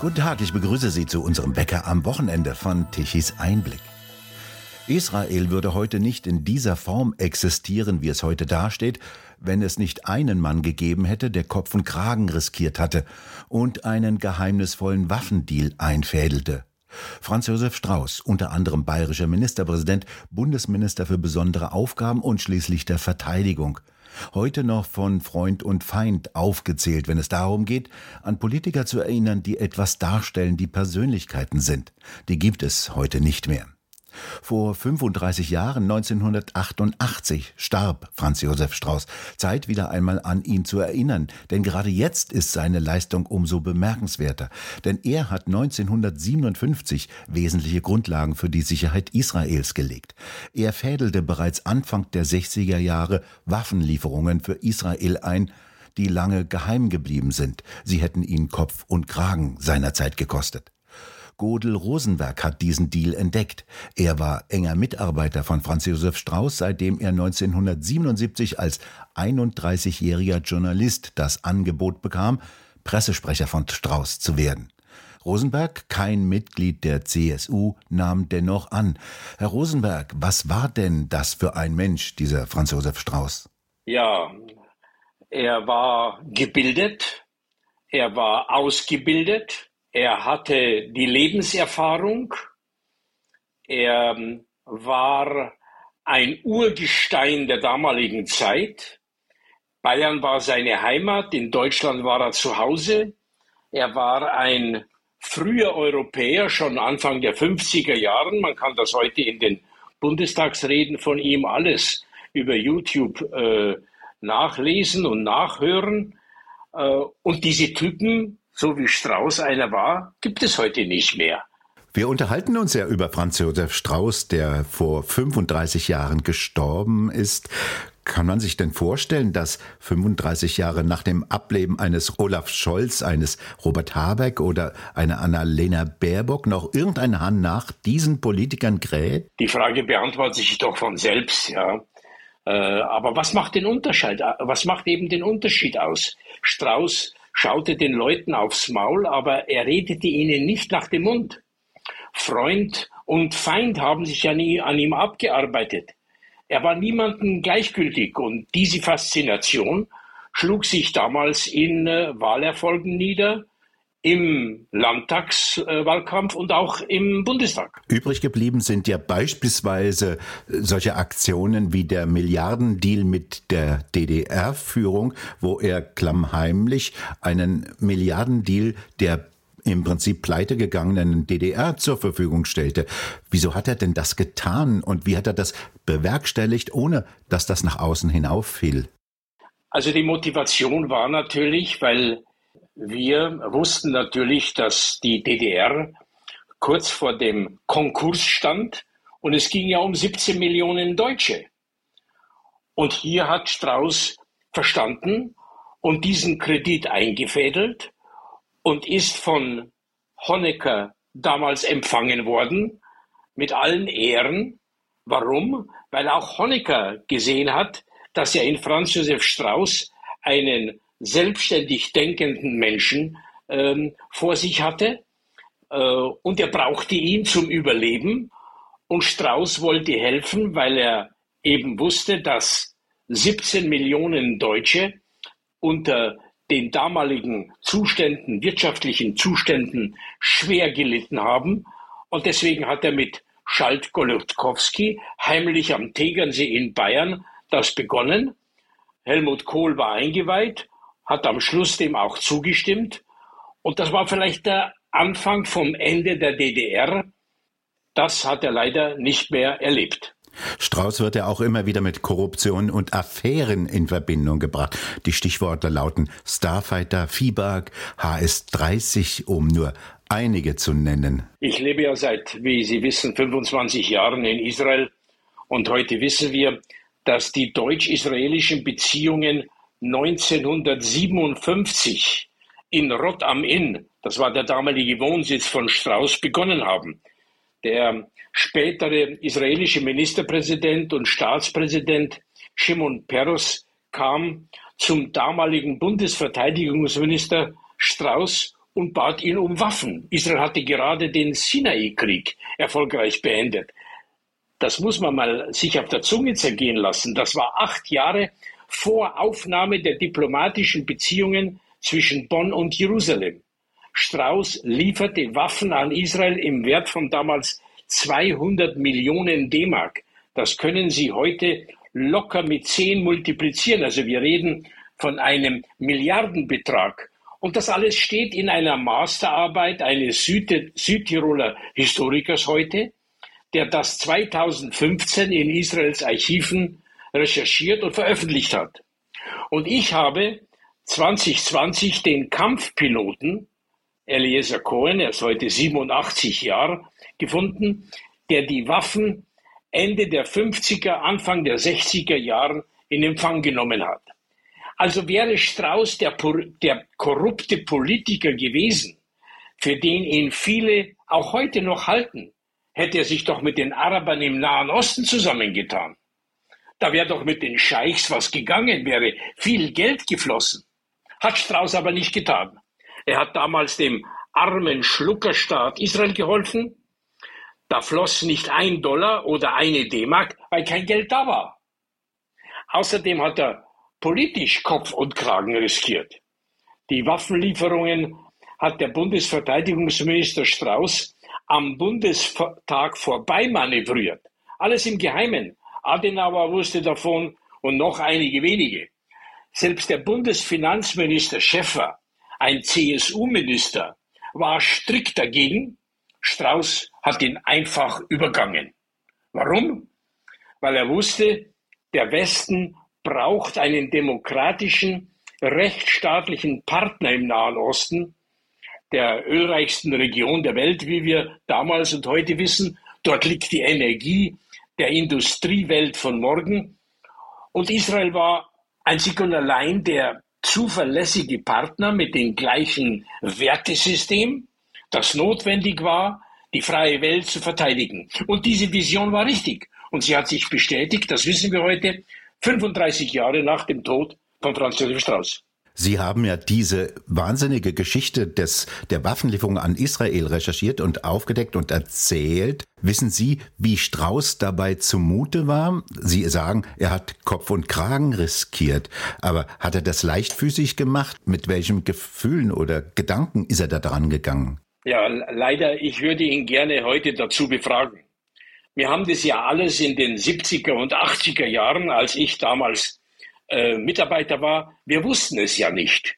Guten Tag, ich begrüße Sie zu unserem Bäcker am Wochenende von Tichys Einblick. Israel würde heute nicht in dieser Form existieren, wie es heute dasteht, wenn es nicht einen Mann gegeben hätte, der Kopf und Kragen riskiert hatte und einen geheimnisvollen Waffendeal einfädelte. Franz Josef Strauß, unter anderem bayerischer Ministerpräsident, Bundesminister für besondere Aufgaben und schließlich der Verteidigung. Heute noch von Freund und Feind aufgezählt, wenn es darum geht, an Politiker zu erinnern, die etwas darstellen, die Persönlichkeiten sind. Die gibt es heute nicht mehr. Vor 35 Jahren, 1988, starb Franz Josef Strauß. Zeit wieder einmal an ihn zu erinnern, denn gerade jetzt ist seine Leistung umso bemerkenswerter. Denn er hat 1957 wesentliche Grundlagen für die Sicherheit Israels gelegt. Er fädelte bereits Anfang der 60er Jahre Waffenlieferungen für Israel ein, die lange geheim geblieben sind. Sie hätten ihn Kopf und Kragen seinerzeit gekostet. Godel Rosenberg hat diesen Deal entdeckt. Er war enger Mitarbeiter von Franz Josef Strauß, seitdem er 1977 als 31-jähriger Journalist das Angebot bekam, Pressesprecher von Strauß zu werden. Rosenberg, kein Mitglied der CSU, nahm dennoch an. Herr Rosenberg, was war denn das für ein Mensch, dieser Franz Josef Strauß? Ja, er war gebildet, er war ausgebildet, er hatte die Lebenserfahrung. Er ähm, war ein Urgestein der damaligen Zeit. Bayern war seine Heimat, in Deutschland war er zu Hause. Er war ein früher Europäer, schon Anfang der 50er Jahren. Man kann das heute in den Bundestagsreden von ihm alles über YouTube äh, nachlesen und nachhören. Äh, und diese Typen so wie Strauß einer war, gibt es heute nicht mehr. Wir unterhalten uns ja über Franz Josef Strauß, der vor 35 Jahren gestorben ist. Kann man sich denn vorstellen, dass 35 Jahre nach dem Ableben eines Olaf Scholz, eines Robert Habeck oder einer Annalena Baerbock noch irgendein Hahn nach diesen Politikern kräht? Die Frage beantwortet sich doch von selbst, ja. Äh, aber was macht den Unterschied? Was macht eben den Unterschied aus? Strauß schaute den Leuten aufs Maul, aber er redete ihnen nicht nach dem Mund. Freund und Feind haben sich an ihm abgearbeitet. Er war niemandem gleichgültig und diese Faszination schlug sich damals in äh, Wahlerfolgen nieder, im Landtagswahlkampf und auch im Bundestag. Übrig geblieben sind ja beispielsweise solche Aktionen wie der Milliardendeal mit der DDR-Führung, wo er klammheimlich einen Milliardendeal der im Prinzip pleitegegangenen DDR zur Verfügung stellte. Wieso hat er denn das getan und wie hat er das bewerkstelligt, ohne dass das nach außen hinauffiel? Also die Motivation war natürlich, weil wir wussten natürlich, dass die DDR kurz vor dem Konkurs stand und es ging ja um 17 Millionen Deutsche. Und hier hat Strauß verstanden und diesen Kredit eingefädelt und ist von Honecker damals empfangen worden mit allen Ehren. Warum? Weil auch Honecker gesehen hat, dass er in Franz Josef Strauß einen selbstständig denkenden Menschen ähm, vor sich hatte. Äh, und er brauchte ihn zum Überleben. Und Strauß wollte helfen, weil er eben wusste, dass 17 Millionen Deutsche unter den damaligen Zuständen, wirtschaftlichen Zuständen schwer gelitten haben. Und deswegen hat er mit Schalt Golodkowski heimlich am Tegernsee in Bayern das begonnen. Helmut Kohl war eingeweiht hat am Schluss dem auch zugestimmt. Und das war vielleicht der Anfang vom Ende der DDR. Das hat er leider nicht mehr erlebt. Strauß wird ja auch immer wieder mit Korruption und Affären in Verbindung gebracht. Die Stichworte lauten Starfighter, Viehberg, HS-30, um nur einige zu nennen. Ich lebe ja seit, wie Sie wissen, 25 Jahren in Israel und heute wissen wir, dass die deutsch-israelischen Beziehungen 1957 in Rot am Inn, das war der damalige Wohnsitz von Strauß, begonnen haben. Der spätere israelische Ministerpräsident und Staatspräsident Shimon Peres kam zum damaligen Bundesverteidigungsminister Strauß und bat ihn um Waffen. Israel hatte gerade den Sinai-Krieg erfolgreich beendet. Das muss man mal sich auf der Zunge zergehen lassen. Das war acht Jahre vor Aufnahme der diplomatischen Beziehungen zwischen Bonn und Jerusalem. Strauß lieferte Waffen an Israel im Wert von damals 200 Millionen D-Mark. Das können Sie heute locker mit zehn multiplizieren. Also wir reden von einem Milliardenbetrag. Und das alles steht in einer Masterarbeit eines Süd Südtiroler Historikers heute, der das 2015 in Israels Archiven recherchiert und veröffentlicht hat. Und ich habe 2020 den Kampfpiloten Eliezer Cohen, er ist heute 87 Jahre, gefunden, der die Waffen Ende der 50er, Anfang der 60er Jahren in Empfang genommen hat. Also wäre Strauß der, der korrupte Politiker gewesen, für den ihn viele auch heute noch halten, hätte er sich doch mit den Arabern im Nahen Osten zusammengetan. Da wäre doch mit den Scheichs was gegangen, wäre viel Geld geflossen. Hat Strauß aber nicht getan. Er hat damals dem armen Schluckerstaat Israel geholfen. Da floss nicht ein Dollar oder eine D-Mark, weil kein Geld da war. Außerdem hat er politisch Kopf und Kragen riskiert. Die Waffenlieferungen hat der Bundesverteidigungsminister Strauß am Bundestag vorbei manövriert. Alles im Geheimen. Adenauer wusste davon und noch einige wenige. Selbst der Bundesfinanzminister Schäffer, ein CSU-Minister, war strikt dagegen. Strauß hat ihn einfach übergangen. Warum? Weil er wusste, der Westen braucht einen demokratischen, rechtsstaatlichen Partner im Nahen Osten, der ölreichsten Region der Welt, wie wir damals und heute wissen. Dort liegt die Energie der Industriewelt von morgen. Und Israel war einzig und allein der zuverlässige Partner mit dem gleichen Wertesystem, das notwendig war, die freie Welt zu verteidigen. Und diese Vision war richtig. Und sie hat sich bestätigt, das wissen wir heute, 35 Jahre nach dem Tod von Franz Josef Strauß. Sie haben ja diese wahnsinnige Geschichte des, der Waffenlieferung an Israel recherchiert und aufgedeckt und erzählt. Wissen Sie, wie Strauß dabei zumute war? Sie sagen, er hat Kopf und Kragen riskiert. Aber hat er das leichtfüßig gemacht? Mit welchen Gefühlen oder Gedanken ist er da dran gegangen? Ja, leider, ich würde ihn gerne heute dazu befragen. Wir haben das ja alles in den 70er und 80er Jahren, als ich damals äh, Mitarbeiter war, wir wussten es ja nicht.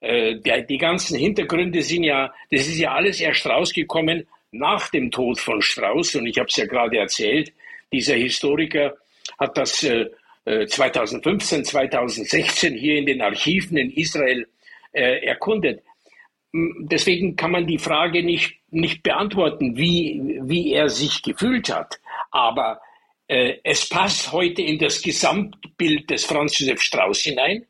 Äh, der, die ganzen Hintergründe sind ja, das ist ja alles erst rausgekommen nach dem Tod von Strauß. Und ich habe es ja gerade erzählt, dieser Historiker hat das äh, 2015, äh, 2016 hier in den Archiven in Israel äh, erkundet. Deswegen kann man die Frage nicht, nicht beantworten, wie, wie er sich gefühlt hat. Aber es passt heute in das Gesamtbild des Franz Josef Strauß hinein.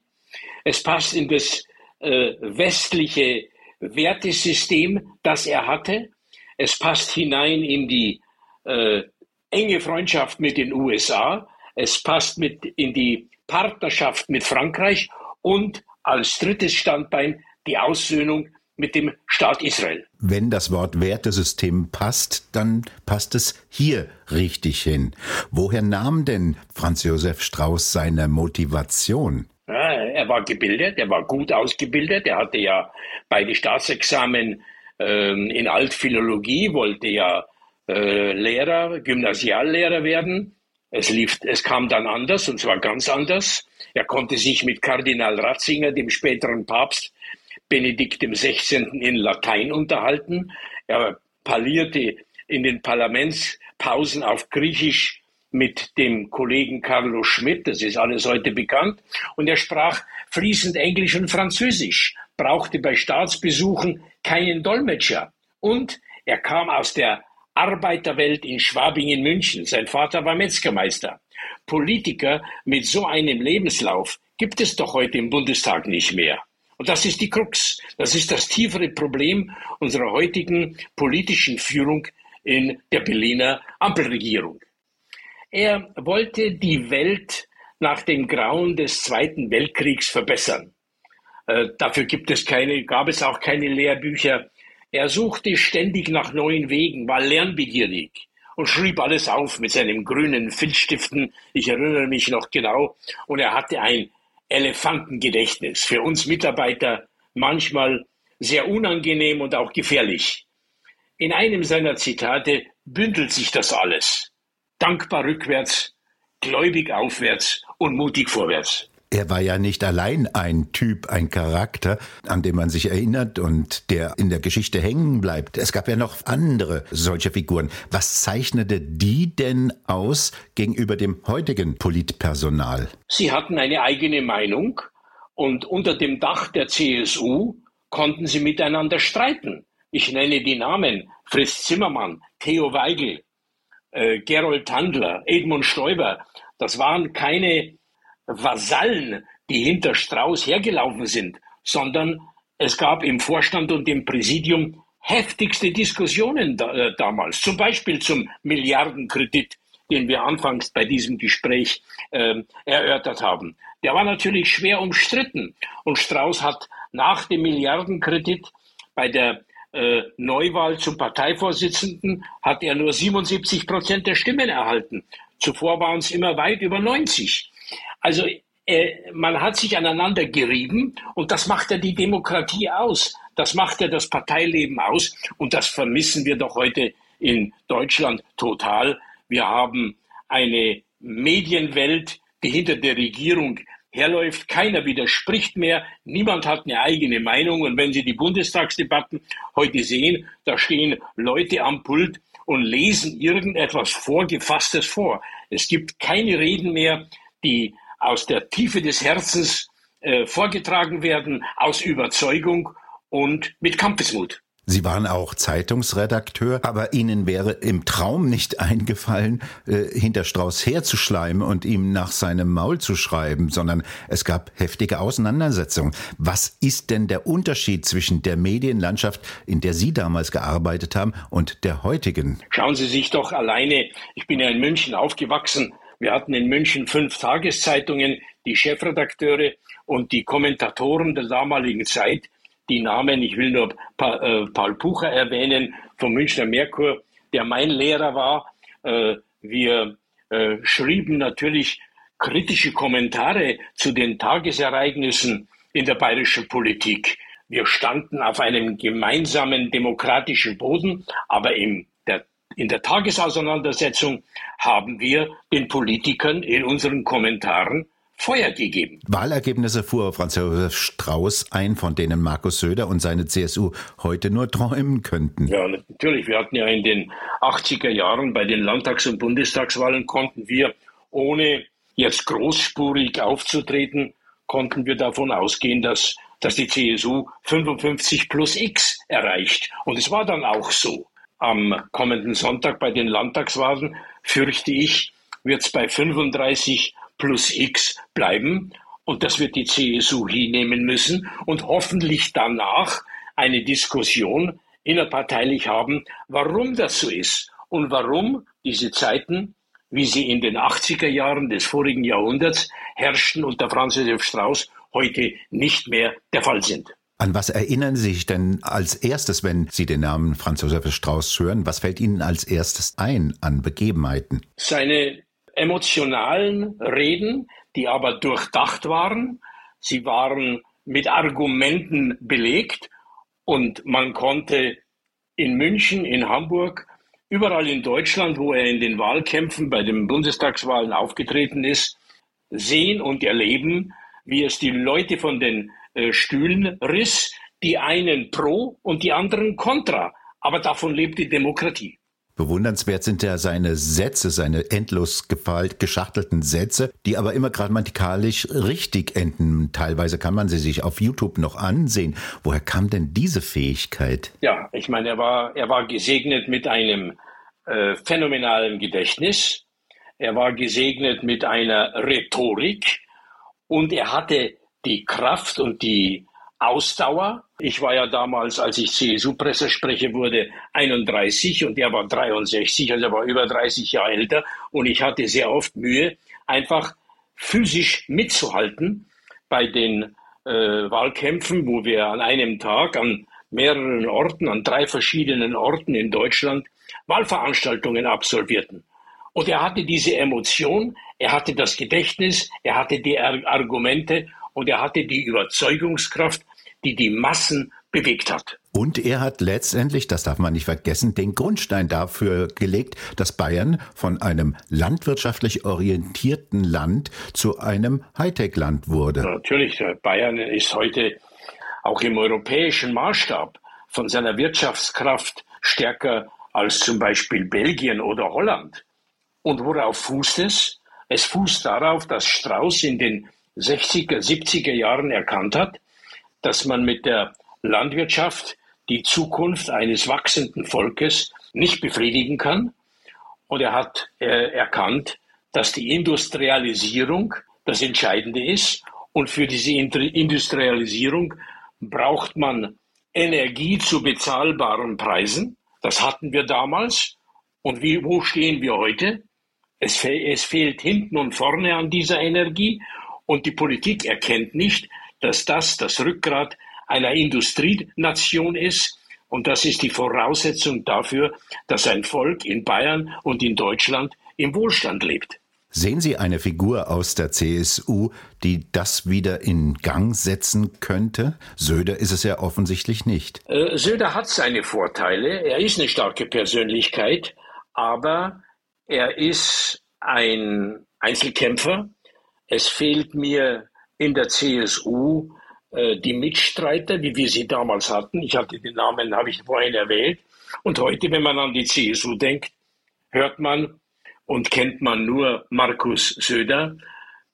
Es passt in das äh, westliche Wertesystem, das er hatte. Es passt hinein in die äh, enge Freundschaft mit den USA. Es passt mit in die Partnerschaft mit Frankreich und als drittes Standbein die Aussöhnung mit dem Staat Israel. Wenn das Wort Wertesystem passt, dann passt es hier richtig hin. Woher nahm denn Franz Josef Strauß seine Motivation? Ja, er war gebildet, er war gut ausgebildet, er hatte ja beide Staatsexamen äh, in Altphilologie, wollte ja äh, Lehrer, Gymnasiallehrer werden. Es, lief, es kam dann anders, und zwar ganz anders. Er konnte sich mit Kardinal Ratzinger, dem späteren Papst, Benedikt XVI. in Latein unterhalten. Er parlierte in den Parlamentspausen auf Griechisch mit dem Kollegen Carlo Schmidt, das ist alles heute bekannt, und er sprach fließend Englisch und Französisch, brauchte bei Staatsbesuchen keinen Dolmetscher und er kam aus der Arbeiterwelt in Schwabingen, München. Sein Vater war Metzgermeister. Politiker mit so einem Lebenslauf gibt es doch heute im Bundestag nicht mehr. Und das ist die Krux. Das ist das tiefere Problem unserer heutigen politischen Führung in der Berliner Ampelregierung. Er wollte die Welt nach dem Grauen des Zweiten Weltkriegs verbessern. Äh, dafür gibt es keine, gab es auch keine Lehrbücher. Er suchte ständig nach neuen Wegen, war lernbegierig und schrieb alles auf mit seinen grünen Filzstiften. Ich erinnere mich noch genau. Und er hatte ein Elefantengedächtnis. Für uns Mitarbeiter manchmal sehr unangenehm und auch gefährlich. In einem seiner Zitate bündelt sich das alles. Dankbar rückwärts, gläubig aufwärts und mutig vorwärts. Er war ja nicht allein ein Typ, ein Charakter, an den man sich erinnert und der in der Geschichte hängen bleibt. Es gab ja noch andere solche Figuren. Was zeichnete die denn aus gegenüber dem heutigen Politpersonal? Sie hatten eine eigene Meinung und unter dem Dach der CSU konnten sie miteinander streiten. Ich nenne die Namen Fritz Zimmermann, Theo Weigel, äh, Gerold Tandler, Edmund Stoiber. Das waren keine Vasallen, die hinter Strauß hergelaufen sind, sondern es gab im Vorstand und im Präsidium heftigste Diskussionen da, äh, damals, zum Beispiel zum Milliardenkredit, den wir anfangs bei diesem Gespräch äh, erörtert haben. Der war natürlich schwer umstritten und Strauß hat nach dem Milliardenkredit bei der äh, Neuwahl zum Parteivorsitzenden hat er nur 77 Prozent der Stimmen erhalten. Zuvor waren es immer weit über 90. Also äh, man hat sich aneinander gerieben und das macht ja die Demokratie aus. Das macht ja das Parteileben aus und das vermissen wir doch heute in Deutschland total. Wir haben eine Medienwelt, die hinter der Regierung herläuft. Keiner widerspricht mehr. Niemand hat eine eigene Meinung. Und wenn Sie die Bundestagsdebatten heute sehen, da stehen Leute am Pult und lesen irgendetwas Vorgefasstes vor. Es gibt keine Reden mehr, die aus der Tiefe des Herzens äh, vorgetragen werden, aus Überzeugung und mit Kampfesmut. Sie waren auch Zeitungsredakteur, aber Ihnen wäre im Traum nicht eingefallen, äh, hinter Strauß herzuschleimen und ihm nach seinem Maul zu schreiben, sondern es gab heftige Auseinandersetzungen. Was ist denn der Unterschied zwischen der Medienlandschaft, in der Sie damals gearbeitet haben, und der heutigen? Schauen Sie sich doch alleine, ich bin ja in München aufgewachsen, wir hatten in München fünf Tageszeitungen, die Chefredakteure und die Kommentatoren der damaligen Zeit, die Namen, ich will nur äh, Paul Pucher erwähnen, vom Münchner Merkur, der mein Lehrer war. Äh, wir äh, schrieben natürlich kritische Kommentare zu den Tagesereignissen in der bayerischen Politik. Wir standen auf einem gemeinsamen demokratischen Boden, aber im in der Tagesauseinandersetzung haben wir den Politikern in unseren Kommentaren Feuer gegeben. Wahlergebnisse fuhr Franz Josef Strauß ein, von denen Markus Söder und seine CSU heute nur träumen könnten. Ja, natürlich. Wir hatten ja in den 80er Jahren bei den Landtags- und Bundestagswahlen konnten wir, ohne jetzt großspurig aufzutreten, konnten wir davon ausgehen, dass, dass die CSU 55 plus X erreicht. Und es war dann auch so am kommenden Sonntag bei den Landtagswahlen, fürchte ich, wird es bei 35 plus X bleiben. Und das wird die CSU hinnehmen müssen und hoffentlich danach eine Diskussion innerparteilich haben, warum das so ist und warum diese Zeiten, wie sie in den 80er Jahren des vorigen Jahrhunderts herrschten unter Franz Josef Strauß, heute nicht mehr der Fall sind. An was erinnern Sie sich denn als erstes, wenn Sie den Namen Franz Josef Strauß hören? Was fällt Ihnen als erstes ein an Begebenheiten? Seine emotionalen Reden, die aber durchdacht waren. Sie waren mit Argumenten belegt und man konnte in München, in Hamburg, überall in Deutschland, wo er in den Wahlkämpfen bei den Bundestagswahlen aufgetreten ist, sehen und erleben, wie es die Leute von den Stühlen riss, die einen pro und die anderen contra. Aber davon lebt die Demokratie. Bewundernswert sind ja seine Sätze, seine endlos geschachtelten Sätze, die aber immer grammatikalisch richtig enden. Teilweise kann man sie sich auf YouTube noch ansehen. Woher kam denn diese Fähigkeit? Ja, ich meine, er war, er war gesegnet mit einem äh, phänomenalen Gedächtnis. Er war gesegnet mit einer Rhetorik und er hatte die Kraft und die Ausdauer. Ich war ja damals, als ich CSU-Pressesprecher wurde, 31 und er war 63, also er war über 30 Jahre älter und ich hatte sehr oft Mühe, einfach physisch mitzuhalten bei den äh, Wahlkämpfen, wo wir an einem Tag an mehreren Orten, an drei verschiedenen Orten in Deutschland Wahlveranstaltungen absolvierten. Und er hatte diese Emotion, er hatte das Gedächtnis, er hatte die Argumente und er hatte die Überzeugungskraft, die die Massen bewegt hat. Und er hat letztendlich, das darf man nicht vergessen, den Grundstein dafür gelegt, dass Bayern von einem landwirtschaftlich orientierten Land zu einem Hightech-Land wurde. Natürlich, Bayern ist heute auch im europäischen Maßstab von seiner Wirtschaftskraft stärker als zum Beispiel Belgien oder Holland. Und worauf fußt es? Es fußt darauf, dass Strauß in den 60er, 70er Jahren erkannt hat, dass man mit der Landwirtschaft die Zukunft eines wachsenden Volkes nicht befriedigen kann. Und er hat äh, erkannt, dass die Industrialisierung das Entscheidende ist. Und für diese Industrialisierung braucht man Energie zu bezahlbaren Preisen. Das hatten wir damals. Und wie, wo stehen wir heute? Es, fe es fehlt hinten und vorne an dieser Energie. Und die Politik erkennt nicht, dass das das Rückgrat einer Industrienation ist. Und das ist die Voraussetzung dafür, dass ein Volk in Bayern und in Deutschland im Wohlstand lebt. Sehen Sie eine Figur aus der CSU, die das wieder in Gang setzen könnte? Söder ist es ja offensichtlich nicht. Äh, Söder hat seine Vorteile. Er ist eine starke Persönlichkeit, aber er ist ein Einzelkämpfer. Es fehlt mir in der CSU äh, die Mitstreiter, wie wir sie damals hatten. Ich hatte den Namen, habe ich vorhin erwähnt. Und heute, wenn man an die CSU denkt, hört man und kennt man nur Markus Söder.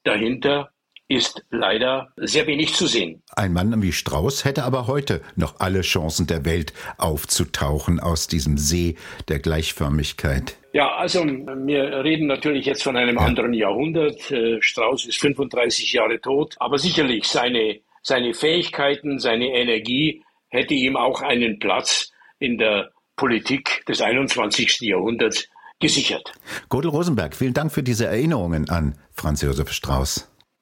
Dahinter ist leider sehr wenig zu sehen. Ein Mann wie Strauß hätte aber heute noch alle Chancen der Welt aufzutauchen aus diesem See der Gleichförmigkeit. Ja, also wir reden natürlich jetzt von einem ja. anderen Jahrhundert. Äh, Strauß ist 35 Jahre tot, aber sicherlich seine seine Fähigkeiten, seine Energie hätte ihm auch einen Platz in der Politik des 21. Jahrhunderts gesichert. Godel Rosenberg, vielen Dank für diese Erinnerungen an Franz Josef Strauß.